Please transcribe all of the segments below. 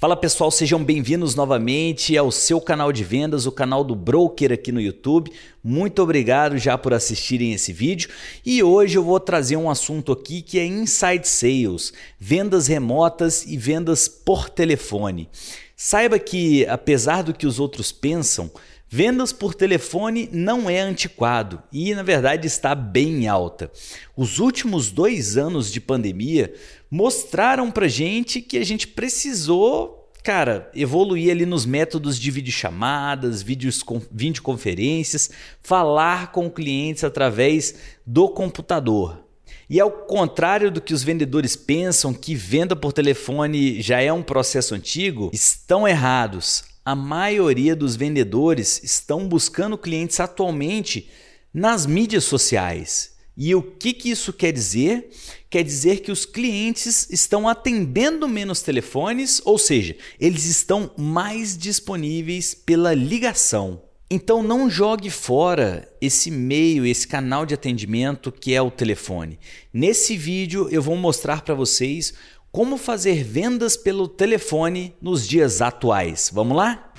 Fala pessoal, sejam bem-vindos novamente ao seu canal de vendas, o canal do Broker aqui no YouTube. Muito obrigado já por assistirem esse vídeo e hoje eu vou trazer um assunto aqui que é Inside Sales, vendas remotas e vendas por telefone. Saiba que, apesar do que os outros pensam, Vendas por telefone não é antiquado e, na verdade, está bem alta. Os últimos dois anos de pandemia mostraram para gente que a gente precisou, cara, evoluir ali nos métodos de videochamadas, vídeos, videoconferências, falar com clientes através do computador. E ao contrário do que os vendedores pensam que venda por telefone já é um processo antigo, estão errados a maioria dos vendedores estão buscando clientes atualmente nas mídias sociais. E o que, que isso quer dizer? Quer dizer que os clientes estão atendendo menos telefones, ou seja, eles estão mais disponíveis pela ligação. Então não jogue fora esse meio, esse canal de atendimento que é o telefone. Nesse vídeo eu vou mostrar para vocês como fazer vendas pelo telefone nos dias atuais. Vamos lá?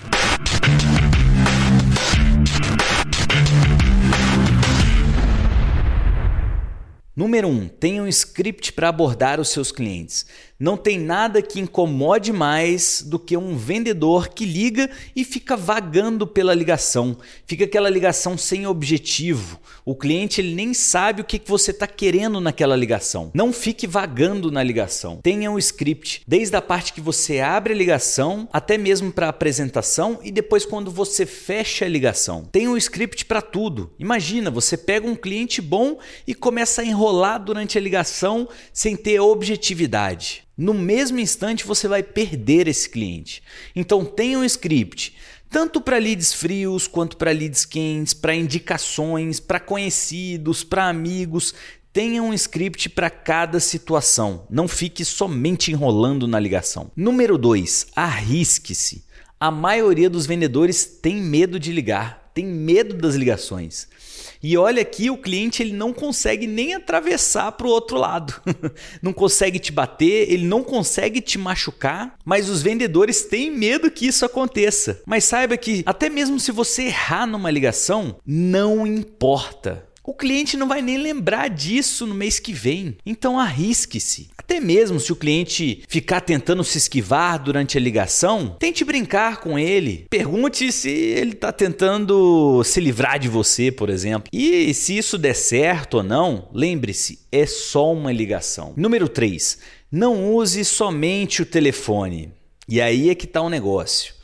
Número 1. Um, tenha um script para abordar os seus clientes. Não tem nada que incomode mais do que um vendedor que liga e fica vagando pela ligação. Fica aquela ligação sem objetivo. O cliente ele nem sabe o que você está querendo naquela ligação. Não fique vagando na ligação. Tenha um script, desde a parte que você abre a ligação até mesmo para a apresentação e depois quando você fecha a ligação. Tenha um script para tudo. Imagina, você pega um cliente bom e começa a enrolar durante a ligação sem ter objetividade no mesmo instante você vai perder esse cliente. Então tenha um script, tanto para leads frios quanto para leads quentes, para indicações, para conhecidos, para amigos. Tenha um script para cada situação. Não fique somente enrolando na ligação. Número 2. Arrisque-se. A maioria dos vendedores tem medo de ligar, tem medo das ligações. E olha aqui, o cliente ele não consegue nem atravessar para o outro lado. não consegue te bater, ele não consegue te machucar, mas os vendedores têm medo que isso aconteça. Mas saiba que até mesmo se você errar numa ligação, não importa. O cliente não vai nem lembrar disso no mês que vem. Então arrisque-se. Até mesmo se o cliente ficar tentando se esquivar durante a ligação, tente brincar com ele. Pergunte se ele está tentando se livrar de você, por exemplo. E se isso der certo ou não, lembre-se, é só uma ligação. Número 3. Não use somente o telefone. E aí é que está o negócio.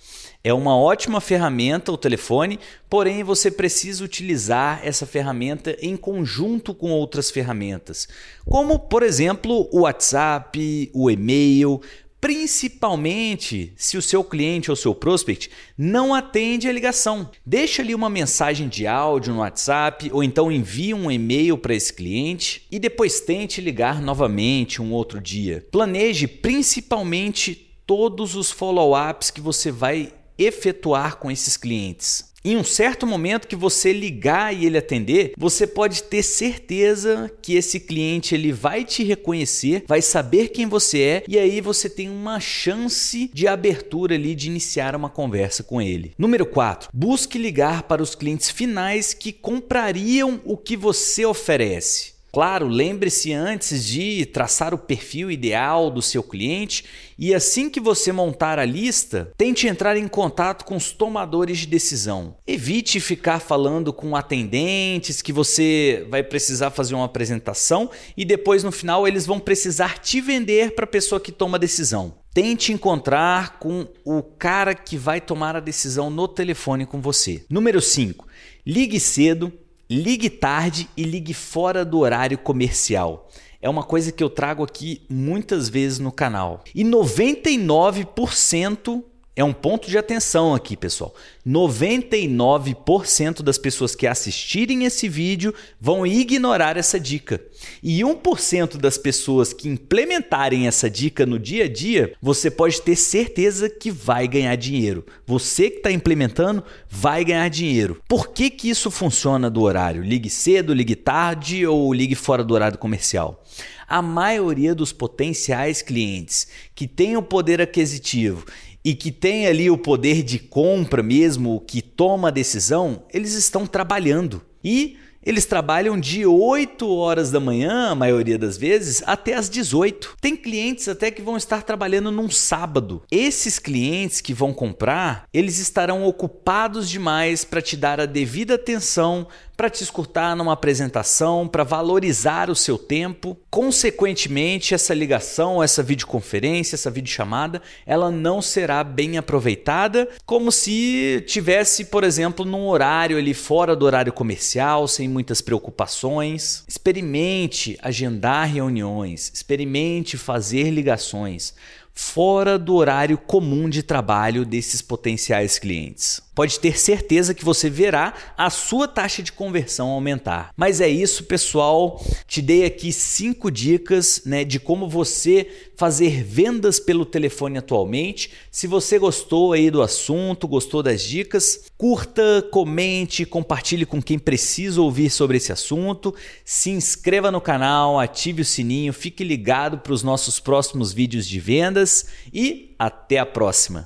É uma ótima ferramenta o telefone, porém você precisa utilizar essa ferramenta em conjunto com outras ferramentas, como por exemplo o WhatsApp, o e-mail, principalmente se o seu cliente ou seu prospect não atende a ligação. Deixa ali uma mensagem de áudio no WhatsApp ou então envie um e-mail para esse cliente e depois tente ligar novamente um outro dia. Planeje principalmente todos os follow-ups que você vai efetuar com esses clientes. Em um certo momento que você ligar e ele atender, você pode ter certeza que esse cliente ele vai te reconhecer, vai saber quem você é e aí você tem uma chance de abertura ali de iniciar uma conversa com ele. Número 4. Busque ligar para os clientes finais que comprariam o que você oferece. Claro, lembre-se antes de traçar o perfil ideal do seu cliente e assim que você montar a lista, tente entrar em contato com os tomadores de decisão. Evite ficar falando com atendentes que você vai precisar fazer uma apresentação e depois no final eles vão precisar te vender para a pessoa que toma a decisão. Tente encontrar com o cara que vai tomar a decisão no telefone com você. Número 5. Ligue cedo Ligue tarde e ligue fora do horário comercial. É uma coisa que eu trago aqui muitas vezes no canal. E 99% é um ponto de atenção aqui, pessoal. 99% das pessoas que assistirem esse vídeo vão ignorar essa dica. E 1% das pessoas que implementarem essa dica no dia a dia, você pode ter certeza que vai ganhar dinheiro. Você que está implementando vai ganhar dinheiro. Por que, que isso funciona do horário? Ligue cedo, ligue tarde ou ligue fora do horário comercial? A maioria dos potenciais clientes que têm o poder aquisitivo e que tem ali o poder de compra mesmo, que toma a decisão, eles estão trabalhando. E eles trabalham de 8 horas da manhã, a maioria das vezes, até as 18. Tem clientes até que vão estar trabalhando num sábado. Esses clientes que vão comprar, eles estarão ocupados demais para te dar a devida atenção, para te escutar numa apresentação, para valorizar o seu tempo. Consequentemente, essa ligação, essa videoconferência, essa videochamada, ela não será bem aproveitada, como se tivesse, por exemplo, num horário ali fora do horário comercial, sem muitas preocupações. Experimente agendar reuniões, experimente fazer ligações fora do horário comum de trabalho desses potenciais clientes pode ter certeza que você verá a sua taxa de conversão aumentar. Mas é isso, pessoal. Te dei aqui cinco dicas né, de como você fazer vendas pelo telefone atualmente. Se você gostou aí do assunto, gostou das dicas, curta, comente, compartilhe com quem precisa ouvir sobre esse assunto. Se inscreva no canal, ative o sininho, fique ligado para os nossos próximos vídeos de vendas e até a próxima.